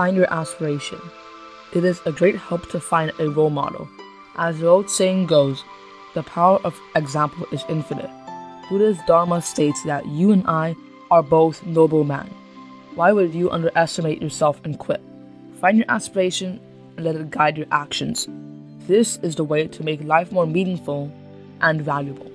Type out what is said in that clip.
Find your aspiration. It is a great help to find a role model. As the old saying goes, the power of example is infinite. Buddha's Dharma states that you and I are both noble men. Why would you underestimate yourself and quit? Find your aspiration and let it guide your actions. This is the way to make life more meaningful and valuable.